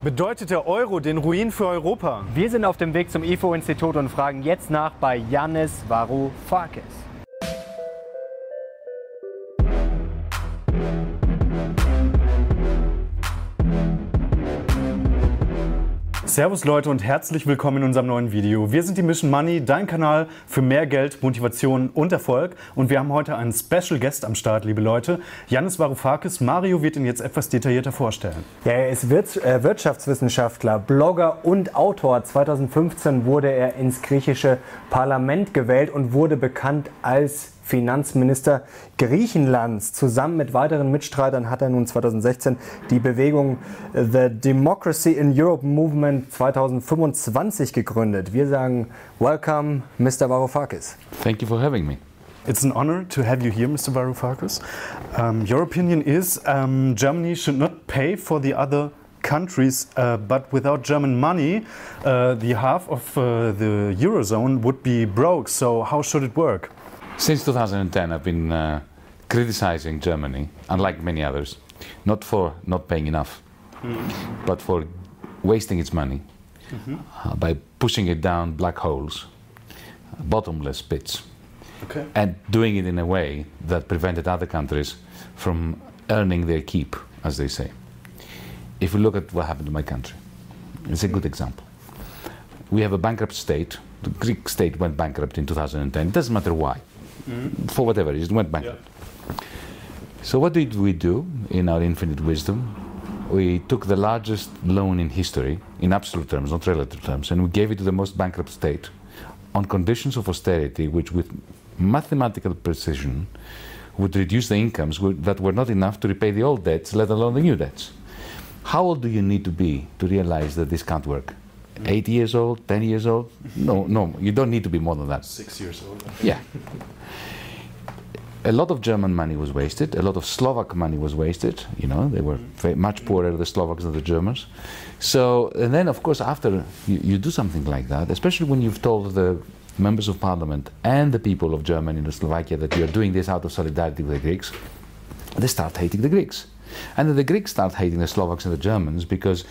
Bedeutet der Euro den Ruin für Europa? Wir sind auf dem Weg zum IFO-Institut und fragen jetzt nach bei Yannis Varoufakis. Servus Leute und herzlich willkommen in unserem neuen Video. Wir sind die Mission Money, dein Kanal für mehr Geld, Motivation und Erfolg. Und wir haben heute einen Special Guest am Start, liebe Leute. Janis Varoufakis. Mario wird ihn jetzt etwas detaillierter vorstellen. Ja, er ist äh, Wirtschaftswissenschaftler, Blogger und Autor. 2015 wurde er ins griechische Parlament gewählt und wurde bekannt als Finanzminister Griechenlands. Zusammen mit weiteren Mitstreitern hat er nun 2016 die Bewegung The Democracy in Europe Movement 2025 gegründet. Wir sagen Welcome, Mr. Varoufakis. Thank you for having me. It's an honor to have you here, Mr. Varoufakis. Um, your opinion is um, Germany should not pay for the other countries, uh, but without German money, uh, the half of uh, the eurozone would be broke. So how should it work? Since 2010, I've been uh, criticizing Germany, unlike many others, not for not paying enough, mm. but for wasting its money mm -hmm. uh, by pushing it down black holes, bottomless pits, okay. and doing it in a way that prevented other countries from earning their keep, as they say. If we look at what happened to my country, it's a good example. We have a bankrupt state. The Greek state went bankrupt in 2010. It doesn't matter why mm. for whatever reason, went bankrupt. Yeah. So what did we do in our infinite wisdom? We took the largest loan in history, in absolute terms, not relative terms, and we gave it to the most bankrupt state on conditions of austerity, which with mathematical precision would reduce the incomes that were not enough to repay the old debts, let alone the new debts. How old do you need to be to realize that this can't work? Eight years old, ten years old? No, no, you don't need to be more than that. Six years old. Yeah a lot of German money was wasted. A lot of Slovak money was wasted. You know, they were mm-hmm. much poorer, the Slovaks than the Germans. So, and then, of course, after you, you, do something like that, especially when you've told the members of parliament and the people of Germany and Slovakia that you're doing this out of solidarity with the Greeks, they start hating the Greeks. And then the Greeks start hating the Slovaks and the Germans because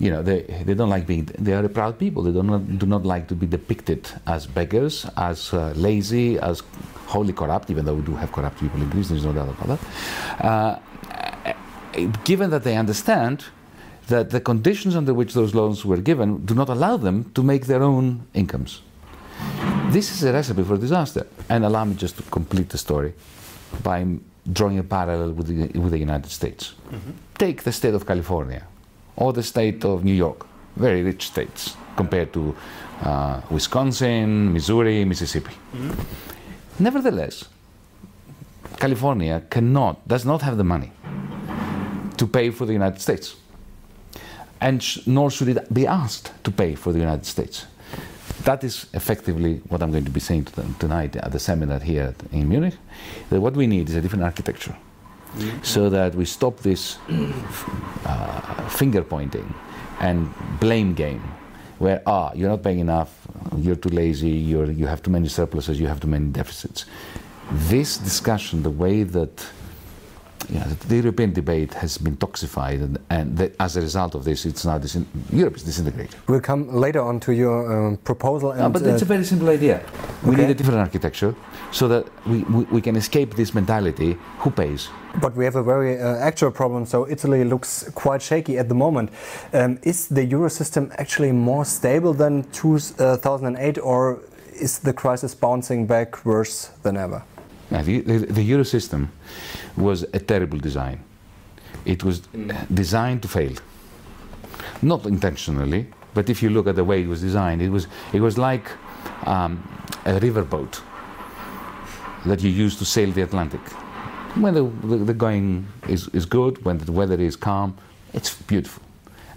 you know, they, they don't like being, they are a proud people. They do not, do not like to be depicted as beggars, as uh, lazy, as wholly corrupt, even though we do have corrupt people in Greece, there's no doubt about that. Uh, given that they understand that the conditions under which those loans were given do not allow them to make their own incomes. This is a recipe for disaster. And allow me just to complete the story by drawing a parallel with the, with the United States. Mm-hmm. Take the state of California or the state of New York, very rich states compared to uh, Wisconsin, Missouri, Mississippi. Mm-hmm. Nevertheless, California cannot, does not have the money to pay for the United States. And sh- nor should it be asked to pay for the United States. That is effectively what I'm going to be saying to them tonight at the seminar here in Munich. That what we need is a different architecture so that we stop this uh, finger pointing and blame game where ah you're not paying enough you're too lazy you're, you have too many surpluses you have too many deficits. This discussion the way that yeah, the European debate has been toxified, and, and the, as a result of this, it's now disin- Europe is disintegrated. We'll come later on to your um, proposal. And, no, but uh, it's a very simple idea. We okay. need a different architecture so that we, we, we, can escape this mentality who pays? But we have a very uh, actual problem. So Italy looks quite shaky at the moment. Um, is the euro system actually more stable than 2008, or is the crisis bouncing back worse than ever? Now, the, the, the euro system was a terrible design. It was designed to fail. Not intentionally, but if you look at the way it was designed, it was, it was like um, a riverboat that you use to sail the Atlantic. When the, the, the going is, is good, when the weather is calm, it's beautiful.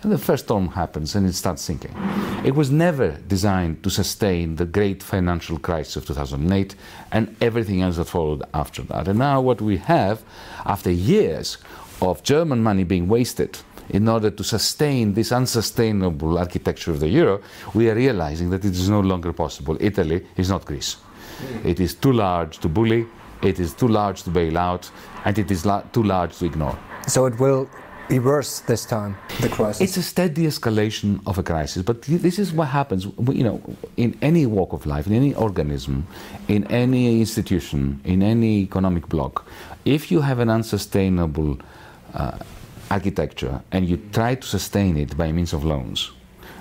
And the first storm happens and it starts sinking. It was never designed to sustain the great financial crisis of 2008 and everything else that followed after that. And now, what we have, after years of German money being wasted in order to sustain this unsustainable architecture of the euro, we are realizing that it is no longer possible. Italy is not Greece. It is too large to bully, it is too large to bail out, and it is la- too large to ignore. So it will be worse this time, the crisis? It's a steady escalation of a crisis, but this is what happens. You know, in any walk of life, in any organism, in any institution, in any economic bloc, if you have an unsustainable uh, architecture and you try to sustain it by means of loans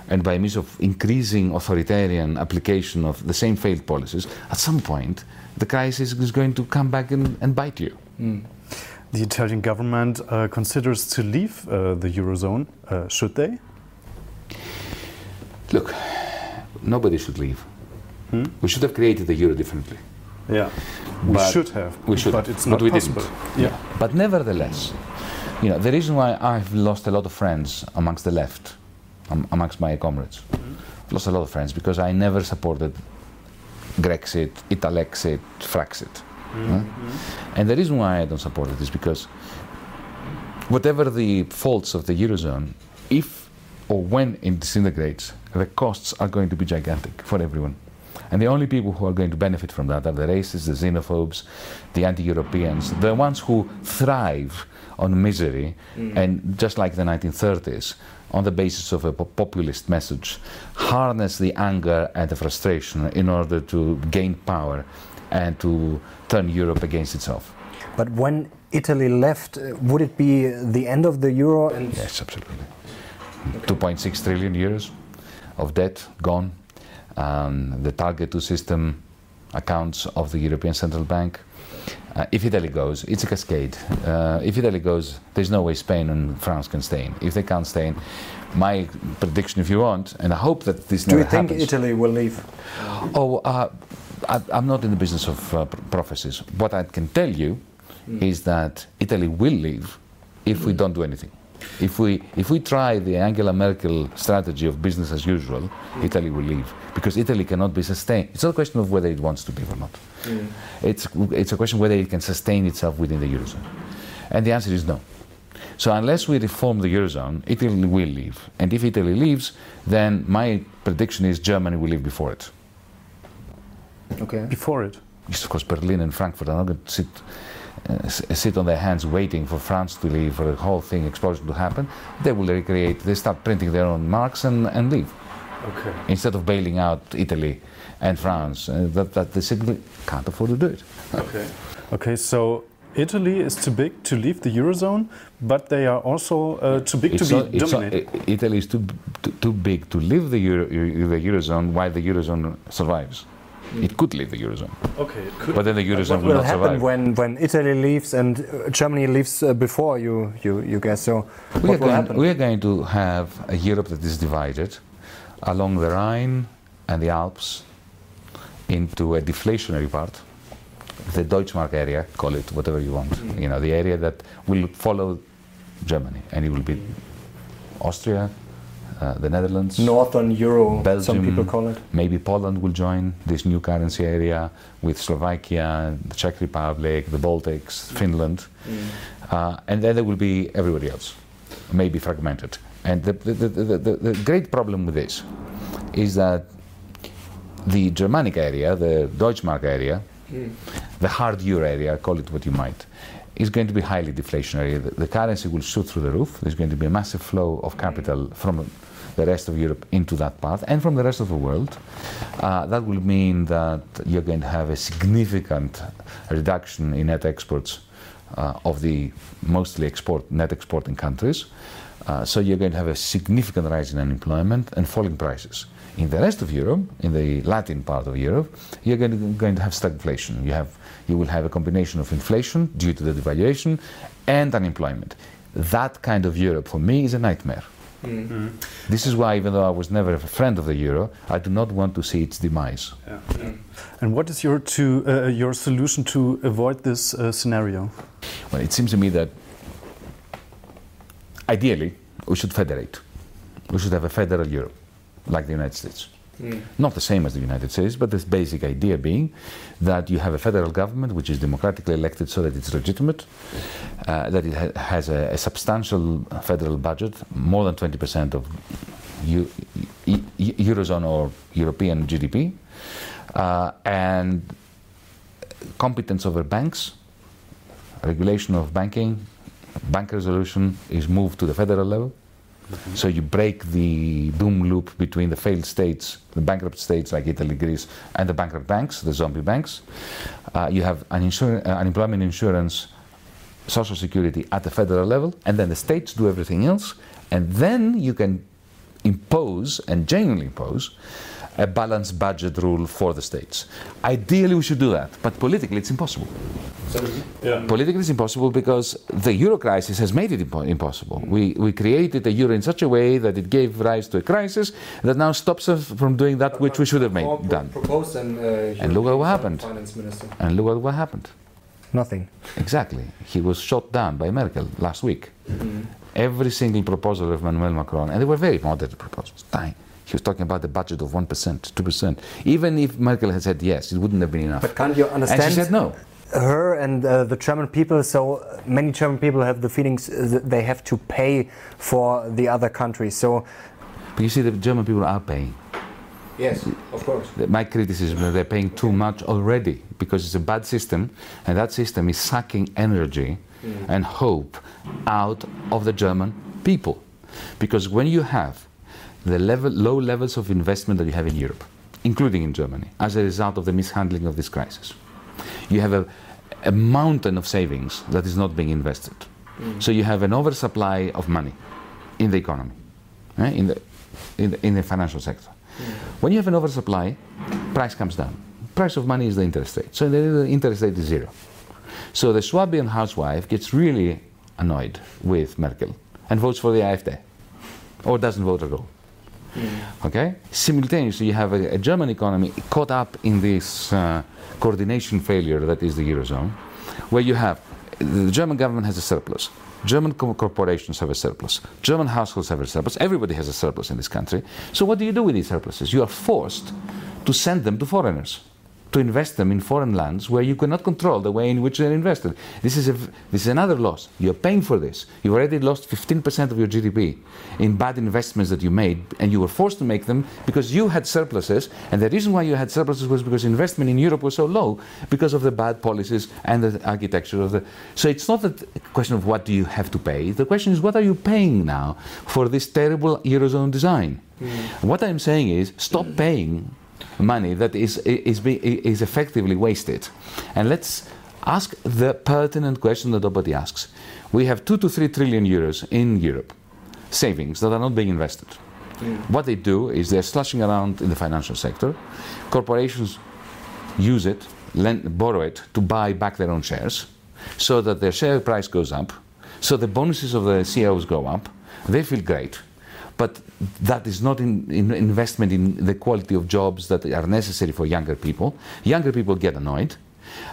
and by means of increasing authoritarian application of the same failed policies, at some point the crisis is going to come back and, and bite you. Mm. The Italian government uh, considers to leave uh, the eurozone. Uh, should they? Look, nobody should leave. Hmm? We should have created the euro differently. Yeah, we but should have. We should, but it's not but we possible. Didn't. Yeah. But nevertheless, you know, the reason why I've lost a lot of friends amongst the left, um, amongst my comrades, mm-hmm. I've lost a lot of friends because I never supported Grexit, Italexit, Fraxit. Mm-hmm. And the reason why I don't support it is because whatever the faults of the Eurozone, if or when it disintegrates, the costs are going to be gigantic for everyone. And the only people who are going to benefit from that are the racists, the xenophobes, the anti Europeans, the ones who thrive on misery mm. and just like the 1930s, on the basis of a populist message, harness the anger and the frustration in order to gain power and to turn Europe against itself. But when Italy left, uh, would it be the end of the euro? yes, absolutely. Okay. 2.6 trillion euros of debt gone. Um, the target 2 system accounts of the European Central Bank. Uh, if Italy goes, it's a cascade. Uh, if Italy goes, there's no way Spain and France can stay in. If they can't stay in, my prediction, if you want, and I hope that this Do never happens. Do you think Italy will leave? Oh, uh, I, am not in the business of uh, prophecies. What I can tell you mm. is that Italy will leave if mm. we don't do anything. If we, if we try the Angela Merkel strategy of business as usual, mm. Italy will leave. Because Italy cannot be sustained. It's not a question of whether it wants to leave or not. It's, it's a question whether it can sustain itself within the Eurozone. And the answer is no. So unless we reform the Eurozone, Italy will leave. And if Italy leaves, then my prediction is Germany will leave before it. Okay. Before it? Yes, of course, Berlin and Frankfurt are not going to sit, uh, sit on their hands waiting for France to leave, for the whole thing, explosion to happen. They will recreate, they start printing their own marks and, and leave. Okay. Instead of bailing out Italy and France, uh, that, that they simply can't afford to do it. Okay. Okay, so Italy is too big to leave the eurozone, but they are also uh, too big it's to be dominated. Italy is too, too, too big to leave the, Euro, the eurozone while the eurozone survives. It could leave the eurozone. Okay, it could. But then the eurozone what will, not happen survive. when when Italy leaves and uh, Germany leaves uh, before you, you you guess? So we what are, going, we are going to have a Europe that is divided along the Rhine and the Alps into a deflationary part, the Deutschmark area, call it whatever you want. Mm. You know, the area that will follow Germany, and it will be Austria, uh, the Netherlands, Northern Euro, Belgium, some people call it. Maybe Poland will join this new currency area with Slovakia, the Czech Republic, the Baltics, Finland, mm. uh, and then there will be everybody else, maybe fragmented. And the, the, the, the, great problem with this is that the Germanic area, the Deutschmark area, mm. the hard euro area, call it what you might, is going to be highly deflationary. The, the, currency will shoot through the roof. There's going to be a massive flow of capital from the rest of Europe into that path and from the rest of the world. Uh, that will mean that you're going to have a significant reduction in net exports uh, of the mostly export, net exporting countries. Uh, so you're going to have a significant rise in unemployment and falling prices. In the rest of Europe, in the Latin part of Europe, you're going to, going to have stagflation. You, have, you will have a combination of inflation due to the devaluation and unemployment. That kind of Europe, for me, is a nightmare. Mm-hmm. This is why, even though I was never a friend of the euro, I do not want to see its demise. Yeah. Yeah. And what is your to uh, your solution to avoid this uh, scenario? Well, it seems to me that ideally we should federate. We should have a federal Europe, like the United States. Mm. Not the same as the United States, but this basic idea being that you have a federal government which is democratically elected so that it's legitimate, uh, that it ha- has a, a, substantial federal budget, more than 20% of U- Eurozone or European GDP, uh, and competence over banks, regulation of banking, bank resolution is moved to the federal level. So you break the doom loop between the failed states, the bankrupt states like Italy, Greece, and the bankrupt banks, the zombie banks. Uh, you have an insur- uh, unemployment insurance, social security at the federal level, and then the states do everything else, and then you can impose and genuinely impose a balanced budget rule for the states. Ideally, we should do that, but politically, it's impossible. Yeah. Politically, it's impossible because the euro crisis has made it impo- impossible. We, we created the euro in such a way that it gave rise to a crisis that now stops us from doing that which we should have made, done. Proposed an, uh, And look at what happened. Finance minister. And look at what happened. Nothing. Exactly. He was shot down by Merkel last week. Every single proposal of Emmanuel Macron, and they were very moderate proposals. Tiny. He was talking about the budget of 1%, 2%. Even if Merkel had said yes, it wouldn't have been enough. But can't you understand? and she said no. her and uh, the German people. So many German people have the feelings uh, that they have to pay for the other countries. So But you see, the German people are paying. yes, of course. My criticism is that they're paying too much already because it's a bad system, and that system is sucking energy and hope out of the German people. Because when you have the level, low levels of investment that you have in Europe, including in Germany, as a result of the mishandling of this crisis, you have a, a mountain of savings that is not being invested. So you have an oversupply of money in the economy, eh, in, the, in, the, in the financial sector. When you have an oversupply, price comes down. Price of money is the interest rate. So the interest rate is zero. So the Swabian housewife gets really annoyed with Merkel and votes for the AfD or doesn't vote at all. Okay? Simultaneously, you have a, a German economy caught up in this uh, coordination failure that is the Eurozone, where you have the German government has a surplus. German co- corporations have a surplus. German households have a surplus. Everybody has a surplus in this country. So, what do you do with these surpluses? You are forced to send them to foreigners, to invest them in foreign lands where you cannot control the way in which they're invested. This is, a, this is another loss. You're paying for this. You've already lost 15% of your GDP in bad investments that you made, and you were forced to make them because you had surpluses. And the reason why you had surpluses was because investment in Europe was so low because of the bad policies and the architecture of the. So it's not a question of what do you have to pay. The question is what are you paying now for this terrible Eurozone design? Hmm. What I'm saying is stop paying money that is, is, be- is effectively wasted. And let's ask the pertinent question that nobody asks. We have two to three trillion euros in Europe, savings that are not being invested. Mm. What they do is they're slushing around in the financial sector. Corporations use it, lend, borrow it to buy back their own shares so that their share price goes up, so the bonuses of the CEOs go up. They feel great. But that is not in, in investment in the quality of jobs that are necessary for younger people. Younger people get annoyed.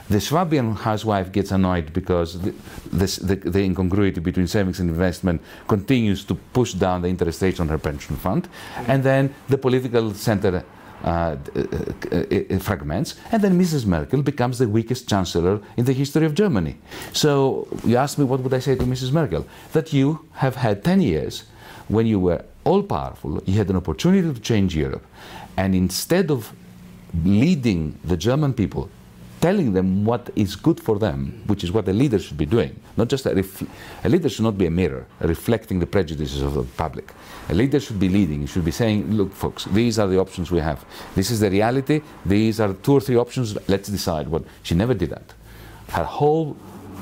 The Swabian housewife gets annoyed because the, the, the incongruity between savings and investment continues to push down the interest rates on her pension fund. And then the political center uh, uh, uh, uh, fragments, and then Mrs. Merkel becomes the weakest chancellor in the history of Germany. So you ask me, what would I say to Mrs. Merkel? That you have had 10 years when you were all powerful, he had an opportunity to change Europe, and instead of leading the German people, telling them what is good for them, which is what a leader should be doing, not just a, a leader should not be a mirror reflecting the prejudices of the public. A leader should be leading, he should be saying, look, folks, these are the options we have. This is the reality. These are two or three options. Let's decide what. She never did that. Her whole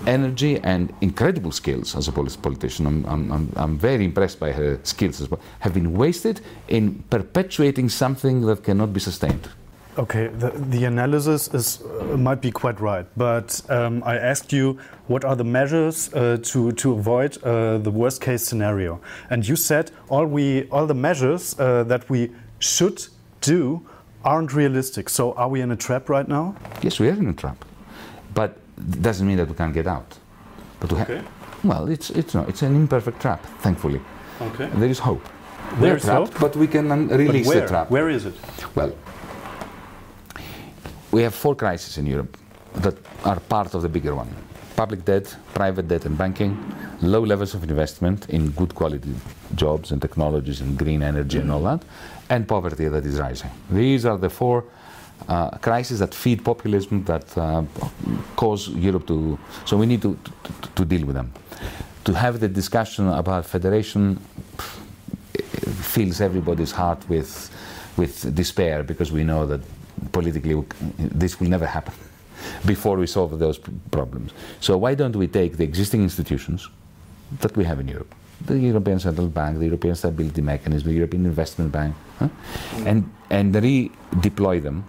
energy and incredible skills as a polit- politician. I'm, I'm, I'm, I'm very impressed by her skills as well. Have been wasted in perpetuating something that cannot be sustained. Okay, the, the analysis is, uh, might be quite right, but um, I asked you what are the measures uh, to, to avoid uh, the worst case scenario. And you said all, we, all the measures uh, that we should do aren't realistic. So are we in a trap right now? Yes, we are in a trap, but doesn't mean that we can't get out. But we Okay. well, it's it's no, it's an imperfect trap. Thankfully, Okay. there is hope. There We're is trapped, hope? but we can un- release the trap. Where is it? Well, we have four crises in Europe that are part of the bigger one public debt, private debt, and banking, low levels of investment in good quality jobs and technologies and green energy and all that, and poverty that is rising. These are the four uh, crises that feed populism, that uh, cause Europe to. So we need to, to, to deal with them. to have the discussion about federation fills everybody's heart with, with despair because we know that politically this will never happen before we solve those problems. So why don't we take the existing institutions that we have in Europe, the European Central Bank, the European Stability Mechanism, the European Investment Bank, huh? and, and redeploy them,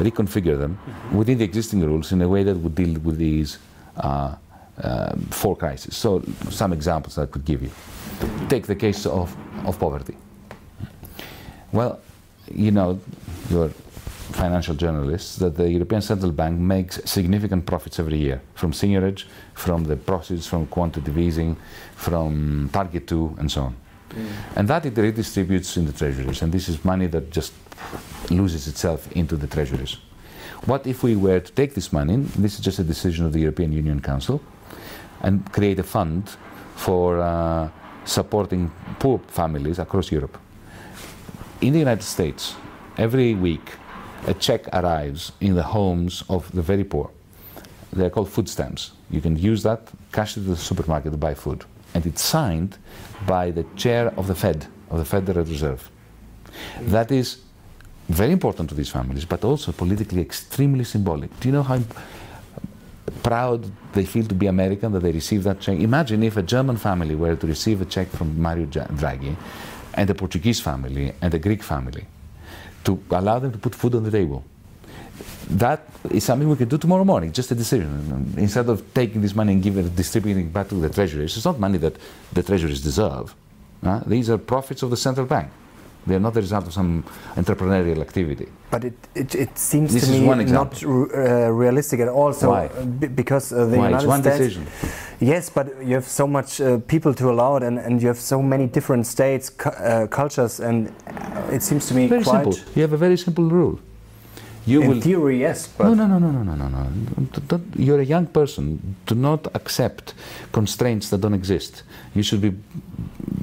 reconfigure them mm-hmm. within the existing rules in a way that would deal with these uh, uh, four crises. So some examples I could give you. Take the case of, of poverty. Well, you know, you're financial journalists that the European Central Bank makes significant profits every year from seigniorage, from the proceeds from quantitative easing, from Target 2, and so on. Mm. And that it redistributes in the treasuries. And this is money that just loses itself into the treasuries. What if we were to take this money, this is just a decision of the European Union Council, and create a fund for uh, supporting poor families across Europe? In the United States, every week a check arrives in the homes of the very poor. They're called food stamps. You can use that, cash it to the supermarket to buy food. And it's signed by the chair of the Fed, of the Federal Reserve. That is very important to these families, but also politically extremely symbolic. Do you know how proud they feel to be American that they receive that check? Imagine if a German family were to receive a check from Mario Draghi, and a Portuguese family, and a Greek family to allow them to put food on the table. That is something we can do tomorrow morning, just a decision. Instead of taking this money and giving it, distributing it back to the treasuries, it's not money that the treasuries deserve. Uh, these are profits of the central bank. They are not the result of some entrepreneurial activity. But it, it, it seems this to me not uh, realistic at all. So Why? because uh, the Why? United it's one States, decision. Yes, but you have so much uh, people to allow it, and, and you have so many different states, cu uh, cultures, and it seems to me very quite simple. You have a very simple rule. You in will theory, yes. But no, no, no, no, no, no, no, no. You're a young person. Do not accept constraints that don't exist. You should be,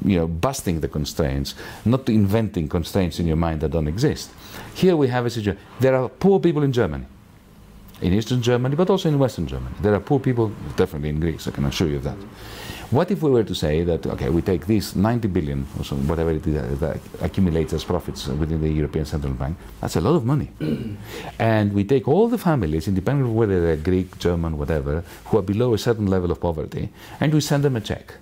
you know, busting the constraints, not inventing constraints in your mind that don't exist. Here we have a situation. There are poor people in Germany in Eastern Germany, but also in Western Germany. There are poor people, definitely in Greece, I can assure you of that. What if we were to say that, okay, we take this 90 billion or so, whatever it is that accumulates as profits within the European Central Bank, that's a lot of money. and we take all the families, independent of whether they're Greek, German, whatever, who are below a certain level of poverty, and we send them a check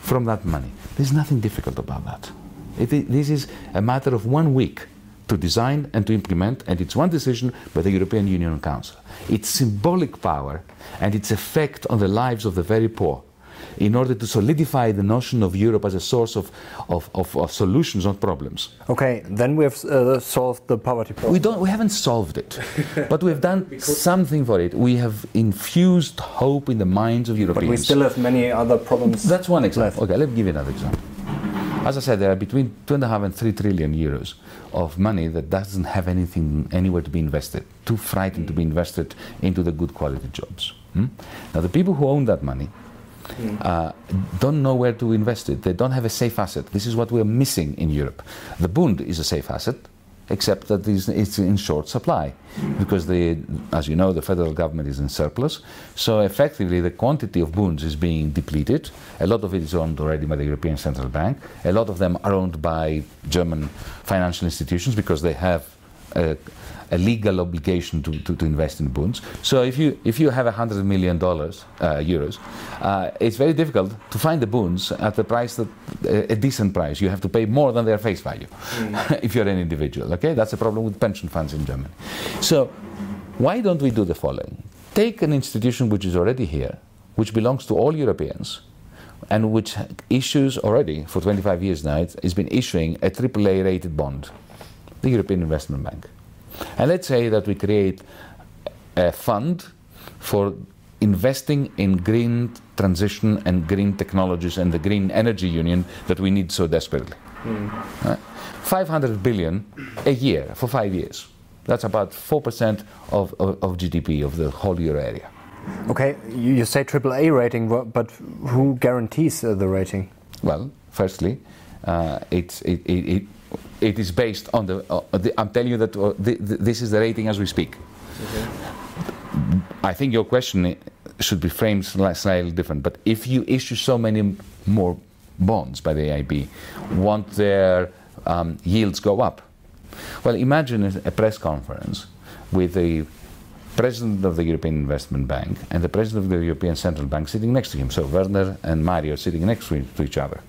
from that money. There's nothing difficult about that. It, this is a matter of one week to design and to implement, and it's one decision by the European Union Council. Its symbolic power and its effect on the lives of the very poor in order to solidify the notion of Europe as a source of, of, of, of solutions, not problems. Okay, then we have uh, solved the poverty problem. We, don't, we haven't solved it, but we've done something for it. We have infused hope in the minds of Europeans. But we still have many other problems. That's one example. Left. Okay, let me give you another example. As I said, there are between two and a half and three trillion euros of money that doesn't have anything anywhere to be invested, too frightened to be invested into the good quality jobs. Hmm? Now, the people who own that money uh, don't know where to invest it. They don't have a safe asset. This is what we're missing in Europe. The Bund is a safe asset except that it's in short supply because the, as you know, the federal government is in surplus. So effectively, the quantity of bonds is being depleted. A lot of it is owned already by the European Central Bank. A lot of them are owned by German financial institutions because they have a legal obligation to, to, to, invest in bonds. So if you if you have a hundred million dollars uh, euros, uh, it's very difficult to find the bonds at the price that a decent price. You have to pay more than their face value mm. if you're an individual. Okay, that's a problem with pension funds in Germany. So why don't we do the following? Take an institution which is already here, which belongs to all Europeans, and which issues already for 25 years now, it's been issuing a AAA rated bond, the European Investment Bank. And let's say that we create a fund for investing in green transition and green technologies and the green energy union that we need so desperately. Mm. Uh, 500 billion a year for five years. That's about 4% of, of, of GDP of the whole euro area. Okay, you, you say AAA rating, but who guarantees uh, the rating? Well, firstly, uh, it's, it, it, it it is based on the, uh, the I'm telling you that uh, the, the, this is the rating as we speak. Okay. I think your question should be framed slightly different. But if you issue so many more bonds by the EIB, won't their um, yields go up? Well, imagine a press conference with the president of the European Investment Bank and the president of the European Central Bank sitting next to him. So Werner and Mario sitting next to each other.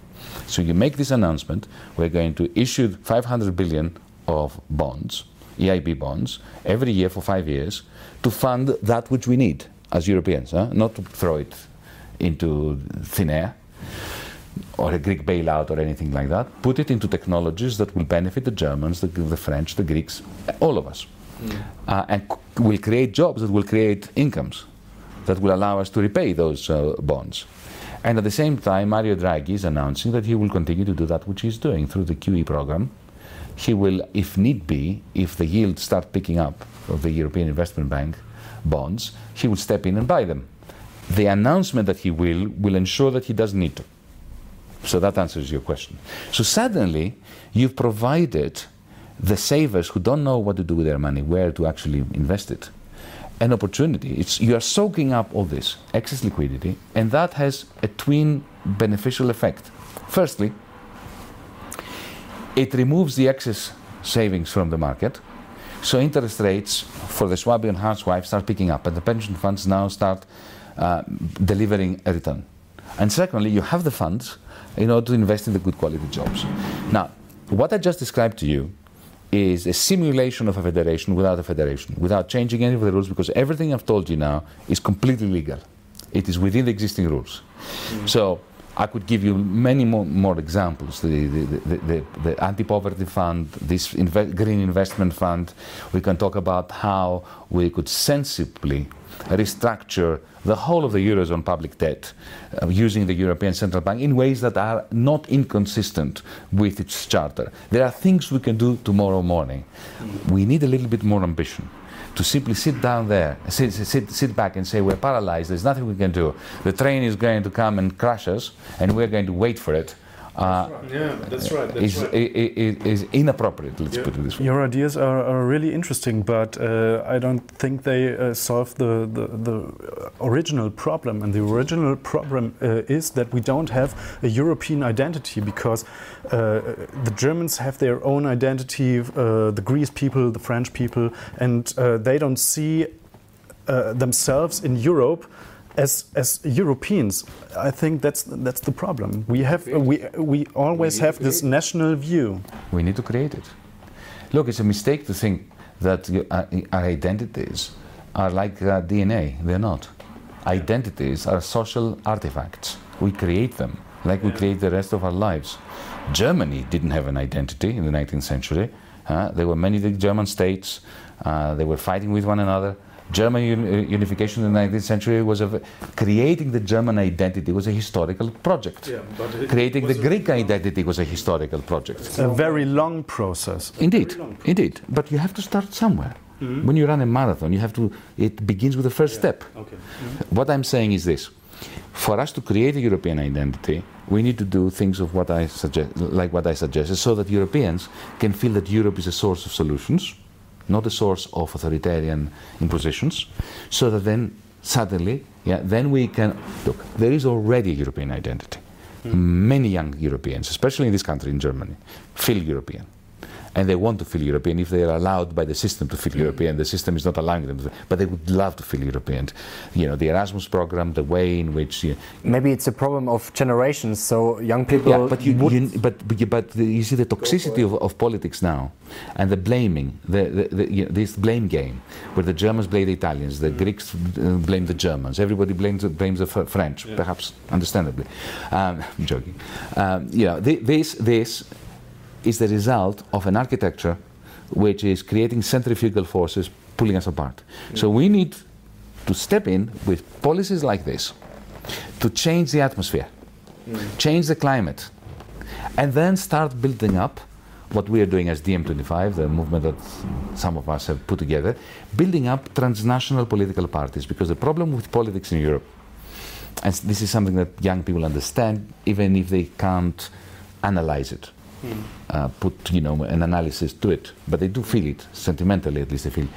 So you make this announcement, we're going to issue 500 billion of bonds, EIB bonds, every year for five years to fund that which we need as Europeans, huh? not to throw it into thin air or a Greek bailout or anything like that. Put it into technologies that will benefit the Germans, the, the French, the Greeks, all of us. Mm. Uh, and c- will create jobs that will create incomes that will allow us to repay those uh, bonds. And at the same time, Mario Draghi is announcing that he will continue to do that which he's doing through the QE program. He will, if need be, if the yields start picking up of the European Investment Bank bonds, he will step in and buy them. The announcement that he will will ensure that he doesn't need to. So that answers your question. So suddenly, you've provided the savers who don't know what to do with their money, where to actually invest it, an opportunity. It's, you are soaking up all this excess liquidity, and that has a twin beneficial effect. Firstly, it removes the excess savings from the market, so interest rates for the Swabian housewife start picking up, and the pension funds now start uh, delivering a return. And secondly, you have the funds in order to invest in the good quality jobs. Now, what I just described to you is a simulation of a federation without a federation, without changing any of the rules, because everything I've told you now is completely legal. It is within the existing rules. Mm. So I could give you many more, more examples. The, the, the, the anti-poverty fund, this inve- green investment fund. We can talk about how we could sensibly restructure the whole of the Eurozone public debt uh, using the European Central Bank in ways that are not inconsistent with its charter. There are things we can do tomorrow morning. We need a little bit more ambition to simply sit down there, sit, sit, sit back and say, We're paralyzed, there's nothing we can do. The train is going to come and crush us, and we're going to wait for it. Uh, yeah, that's right. That's is, right. Is, inappropriate. Let's yeah. put it this way. Your ideas are, are really interesting, but uh, I don't think they uh, solve the, the, the original problem. And the original problem uh, is that we don't have a European identity because uh, the Germans have their own identity, uh, the Greece people, the French people, and they don't see themselves in Europe as as Europeans, I think that's that's the problem. We have we we always we have this national view. We need to create it. Look, it's a mistake to think that uh, our identities are like uh, DNA. They're not. Identities are social artifacts. We create them, like we create the rest of our lives. Germany didn't have an identity in the 19th century. Uh, there were many German states. Uh, they were fighting with one another German uh, unification in the 19th century was a, creating the German identity was a historical project. Yeah, creating the Greek identity was a historical project. It's a very long process. Indeed, long process. indeed. But you have to start somewhere. Mm-hmm. When you run a marathon, you have to. It begins with the first yeah. step. Okay. Mm-hmm. What I'm saying is this: for us to create a European identity, we need to do things of what I suggest, like what I suggested, so that Europeans can feel that Europe is a source of solutions not a source of authoritarian impositions, so that then suddenly, yeah, then we can look. There is already a European identity. Mm. Many young Europeans, especially in this country, in Germany, feel European and they want to feel European if they are allowed by the system to feel. European. The system is not allowing them, to, but they would love to feel European. You know, the Erasmus program, the way in which you, maybe it's a problem of generations. So young people, yeah, but you, you but but you, but you see the toxicity of, of politics now, and the blaming, the, the, the you know, this blame game, where the Germans blame the Italians, the mm. Greeks uh, blame the Germans, everybody blames blames the French, yeah. perhaps understandably. Um, I'm joking. Um, you know, this this is the result of an architecture which is creating centrifugal forces pulling us apart. So we need to step in with policies like this to change the atmosphere, mm. change the climate, and then start building up what we are doing as DiEM25, the movement that some of us have put together, building up transnational political parties. Because the problem with politics in Europe, and this is something that young people understand, even if they can't analyze it uh, put you know an analysis to it, but they do feel it sentimentally. At least they feel.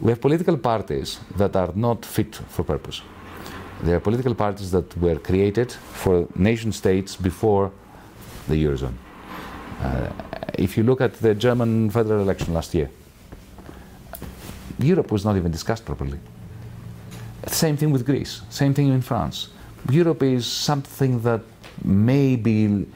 We have political parties that are not fit for purpose. They are political parties that were created for nation states before the Eurozone. Uh, if you look at the German federal election last year, Europe was not even discussed properly. Same thing with Greece, same thing in France. Europe is something that may be,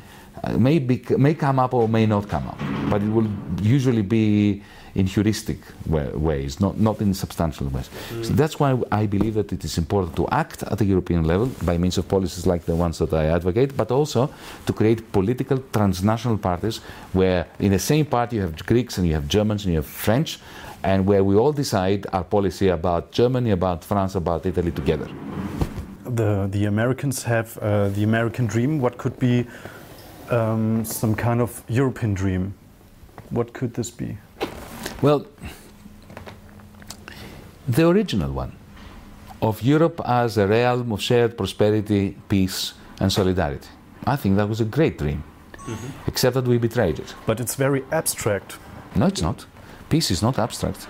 may, be, may come up or may not come up, but it will usually be in heuristic ways, not, not in substantial ways. Mm. So that's why I believe that it is important to act at the European level by means of policies like the ones that I advocate, but also to create political transnational parties where in the same party you have Greeks and you have Germans and you have French, and where we all decide our policy about Germany, about France, about Italy together. The, the Americans have uh, the American dream. What could be um, some kind of European dream? What could this be? Well, the original one of Europe as a realm of shared prosperity, peace, and solidarity. I think that was a great dream, mm-hmm. except that we betrayed it. But it's very abstract. No, it's not. Peace is not abstract.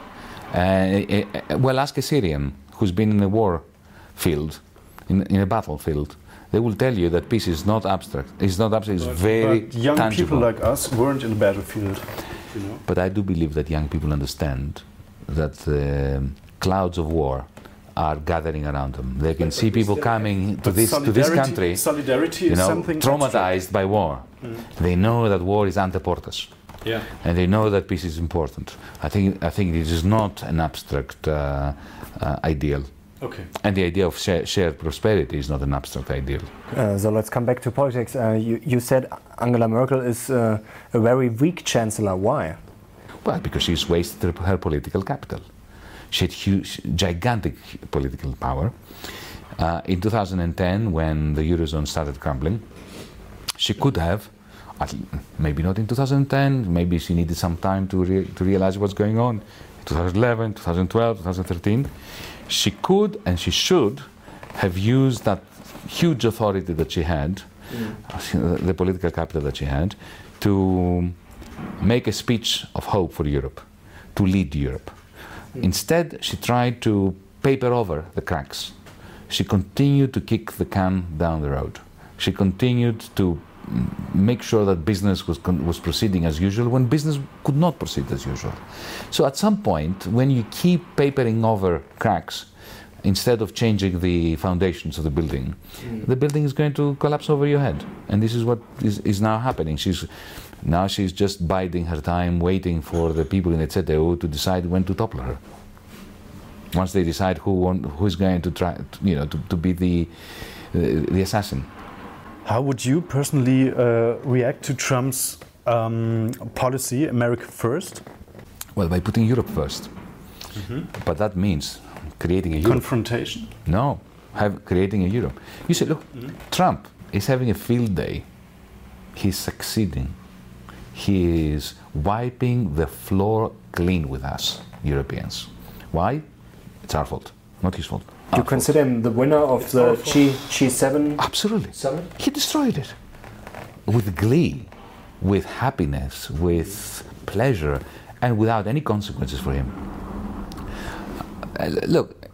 Uh, uh, well, ask a Syrian who's been in a war field, in, in a battlefield. They will tell you that peace is not abstract. It's not abstract. It's but, very but young tangible. people like us weren't in the battlefield. But I do believe that young people understand that the clouds of war are gathering around them. They can but see people coming to this to this country, solidarity you know, traumatized abstract. by war. Mm. They know that war is ante portas. Yeah. And they know that peace is important. I think I think it is not an abstract uh, uh, ideal. Okay. And the idea of share, shared prosperity is not an abstract ideal. Uh, so let's come back to politics. Uh, you, you, said Angela Merkel is uh, a very weak chancellor. Why? Well, because she's wasted her political capital. She had huge, gigantic political power. Uh, in 2010, when the Eurozone started crumbling, she could have, maybe not in 2010, maybe she needed some time to, re to realize what's going on. 2011, 2012, 2013 she could and she should have used that huge authority that she had, mm. the political capital that she had, to make a speech of hope for Europe, to lead Europe. Mm. Instead, she tried to paper over the cracks. She continued to kick the can down the road. She continued to make sure that business was, was proceeding as usual when business could not proceed as usual. So at some point, when you keep papering over cracks, instead of changing the foundations of the building, mm. the building is going to collapse over your head. And this is what is, is now happening. She's now she's just biding her time, waiting for the people in the to decide when to topple her. Once they decide who who is going to try, you know, to, to be the uh, the assassin. How would you personally uh, react to Trump's um, policy, America first? Well, by putting Europe 1st mm -hmm. But that means creating a Europe. Confrontation? No, have, creating a Europe. You say, look, mm -hmm. Trump is having a field day. He's succeeding. He is wiping the floor clean with us, Europeans. Why? It's our fault, not his fault. Do you consider him the winner of it's the G, G7 Absolutely. summit? He destroyed it with glee, with happiness, with pleasure, and without any consequences for him. Uh, look,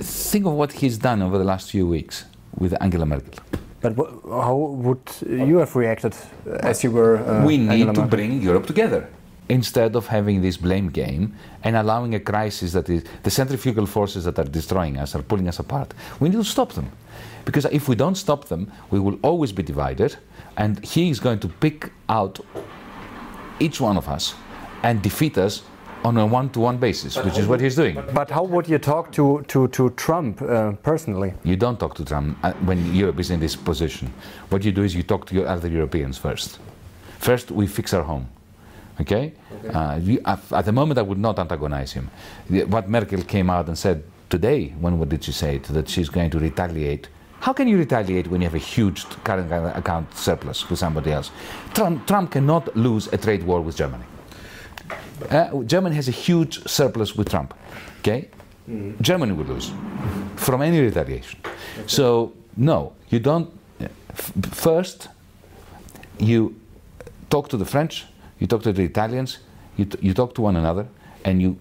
think of what he's done over the last few weeks with Angela Merkel. But how would you have reacted as you were? Uh, we need Angela to Merkel? bring Europe together instead of having this blame game and allowing a crisis that is the centrifugal forces that are destroying us are pulling us apart. We need to stop them. Because if we don't stop them, we will always be divided, and he is going to pick out each one of us and defeat us on a one-to-one basis, but which is what he's doing. But how would you talk to, to, to Trump uh, personally? You don't talk to Trump uh, when Europe is in this position. What you do is you talk to your other Europeans first. First, we fix our home. Okay? okay. Uh, we, at the moment, I would not antagonize him. What Merkel came out and said today, when what did she say it? That she's going to retaliate. How can you retaliate when you have a huge current account surplus with somebody else? Trump, Trump cannot lose a trade war with Germany. Uh, Germany has a huge surplus with Trump. Okay? Mm. Germany will lose from any retaliation. Okay. So, no, you don't. First, you talk to the French, you talk to the Italians, you, you talk to one another, and you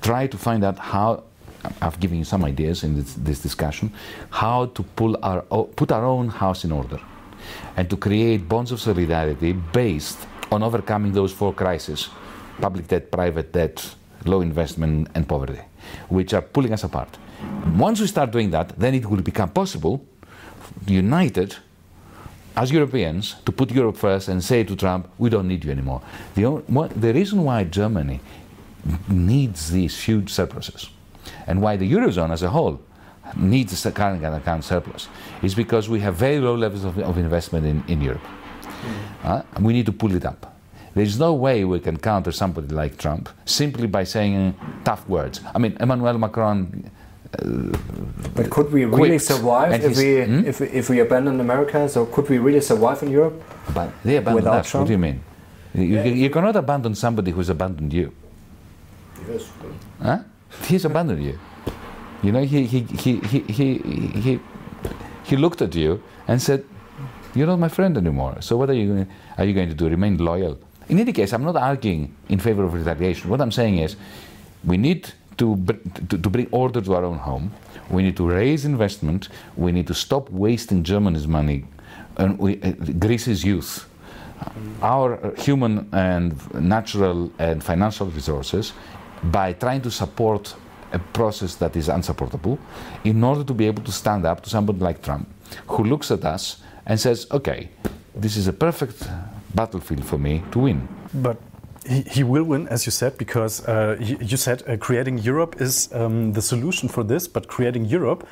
try to find out how I've given you some ideas in this, this discussion, how to pull our, put our own house in order and to create bonds of solidarity based on overcoming those four crises public debt, private debt, low investment, and poverty, which are pulling us apart. Once we start doing that, then it will become possible, united as Europeans, to put Europe first and say to Trump, we don't need you anymore. The, the reason why Germany needs these huge surpluses and why the Eurozone as a whole needs a current account surplus is because we have very low levels of, of investment in, in Europe. Mm. Uh, and we need to pull it up. There's no way we can counter somebody like Trump simply by saying tough words. I mean, Emmanuel Macron. Uh, but could we really survive if we, hmm? if, if we abandon America? So could we really survive in Europe? But they abandoned us. Trump? What do you mean? You, yeah. you, cannot abandon somebody who's abandoned you. Yes. Huh? He's abandoned you. You know, he, he, he, he, he, he, he looked at you and said, You're not my friend anymore. So what are you going, are you going to do? Remain loyal? In any case, I'm not arguing in favor of retaliation. What I'm saying is we need to, to, to bring order to our own home. We need to raise investment. We need to stop wasting Germany's money and we, uh, Greece's youth, our human and natural and financial resources by trying to support a process that is unsupportable in order to be able to stand up to somebody like Trump who looks at us and says, okay, this is a perfect battlefield for me to win. But he, he will win, as you said, because uh, you said uh, creating Europe is um, the solution for this, but creating Europe,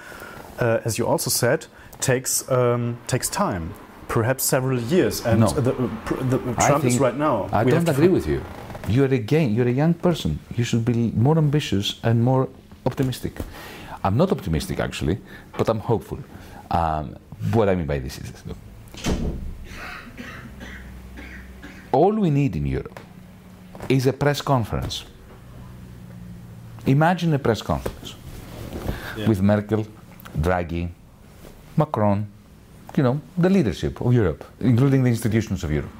uh, as you also said, takes, um, takes time. Perhaps several years, and no. the, uh, the, Trump is right now. I we don't agree with you. You're again, you're a young person. You should be more ambitious and more optimistic. I'm not optimistic actually, but I'm hopeful. Um, what I mean by this is, look, all we need in Europe is a press conference. Imagine a press conference yeah. with Merkel, Draghi, Macron, you know, the leadership of Europe, including the institutions of Europe,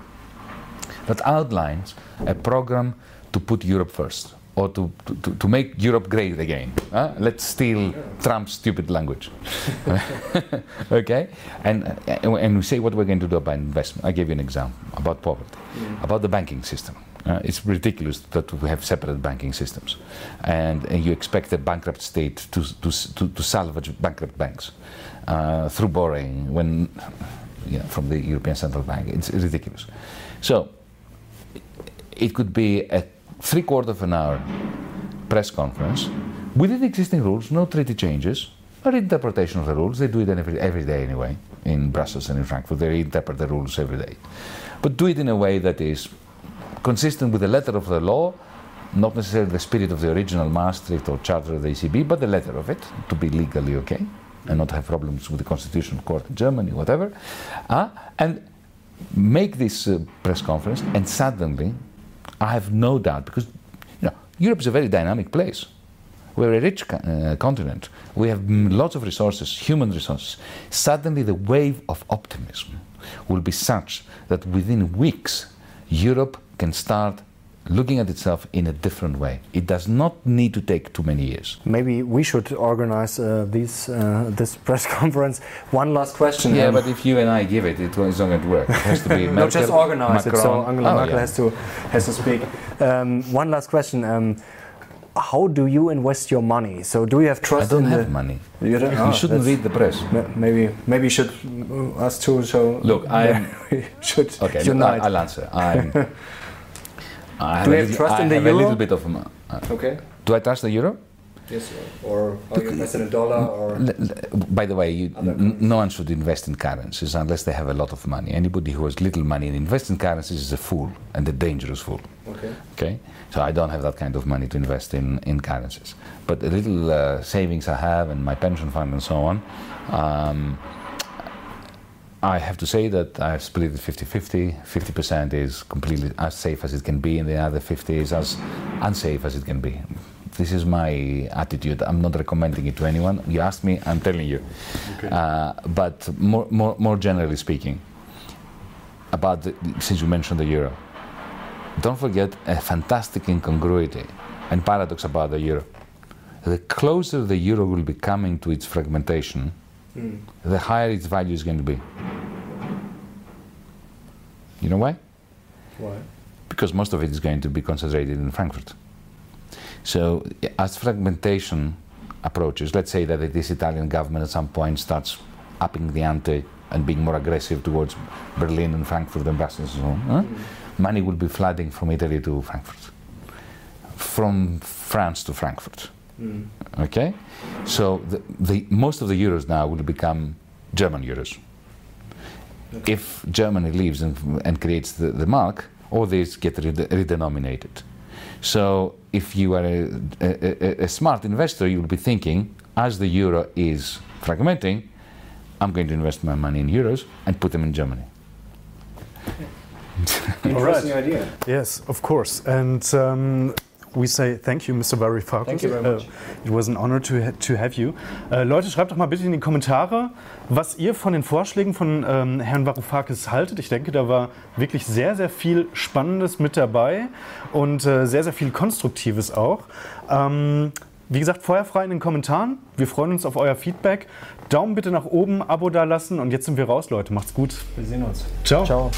that outlines a program to put Europe first or to, to, to make Europe great again. Uh, let's steal Trump's stupid language. okay? And, and we say what we're going to do about investment. I gave you an example about poverty, mm. about the banking system. Uh, it's ridiculous that we have separate banking systems. And, and you expect a bankrupt state to, to, to, to salvage bankrupt banks uh, through borrowing when, you know, from the European Central Bank. It's ridiculous. So it could be a three quarter of an hour press conference within existing rules, no treaty changes, or interpretation of the rules. They do it every, every day anyway, in Brussels and in Frankfurt. They interpret the rules every day. But do it in a way that is consistent with the letter of the law, not necessarily the spirit of the original Maastricht or Charter of the ECB, but the letter of it, to be legally okay, and not have problems with the Constitutional Court in Germany, whatever. Uh, and make this uh, press conference, and suddenly I have no doubt because you know, Europe is a very dynamic place. We're a rich uh, continent. We have lots of resources, human resources. Suddenly, the wave of optimism will be such that within weeks, Europe can start looking at itself in a different way. It does not need to take too many years. Maybe we should organize uh, these, uh, this press conference. One last question. Yeah, um, but if you and I give it, it's not going to work. It has to be Merkel, no, just organize Macron. it. So Angela oh, Merkel yeah. has to has to speak. Um, one last question. Um, how do you invest your money? So do you have trust? I don't have money. You, don't, oh, you shouldn't read the press. Maybe maybe you should uh, us too. So look, I should okay. unite. Look, I'll answer. I'm I Do you have trust I in the euro? a little bit of. Uh, okay. Do I trust the euro? Yes, or are you invested in dollar or? By the way, you, no one should invest in currencies unless they have a lot of money. Anybody who has little money and invests in currencies is a fool and a dangerous fool. Okay. Okay. So I don't have that kind of money to invest in in currencies, but the little uh, savings I have and my pension fund and so on. Um, I have to say that I've split it 50-50. 50% is completely as safe as it can be, and the other 50 is as unsafe as it can be. This is my attitude. I'm not recommending it to anyone. You asked me, I'm telling you. Okay. Uh, but more, more, more generally speaking, about the, since you mentioned the euro, don't forget a fantastic incongruity and paradox about the euro. the closer the euro will be coming to its fragmentation, Mm. the higher its value is going to be. You know why? Why? Because most of it is going to be concentrated in Frankfurt. So, as fragmentation approaches, let's say that this Italian government at some point starts upping the ante and being more aggressive towards Berlin and Frankfurt and Brussels and so on, huh? Mm. money will be flooding from Italy to Frankfurt, from France to Frankfurt. Mm. Okay, so the, the most of the euros now will become German euros. If Germany leaves and, and creates the, the mark, all these get red- redenominated. So if you are a, a, a- a smart investor, you will be thinking, as the euro is fragmenting, I'm going to invest my money in euros and put them in Germany. Interesting idea. Yes, of course. And um, we say thank you, Mr. Varoufakis. Thank you very Uh, much. it was an honor to, ha to have you. Äh, Leute, schreibt doch mal bitte in die Kommentare, was ihr von den Vorschlägen von ähm, Herrn Varoufakis haltet. Ich denke, da war wirklich sehr, sehr viel Spannendes mit dabei und äh, sehr, sehr viel Konstruktives auch. Ähm, wie gesagt, feuerfrei in den Kommentaren. Wir freuen uns auf euer Feedback. Daumen bitte nach oben, Abo da lassen und jetzt sind wir raus, Leute. Macht's gut. Wir sehen uns. Ciao. Ciao.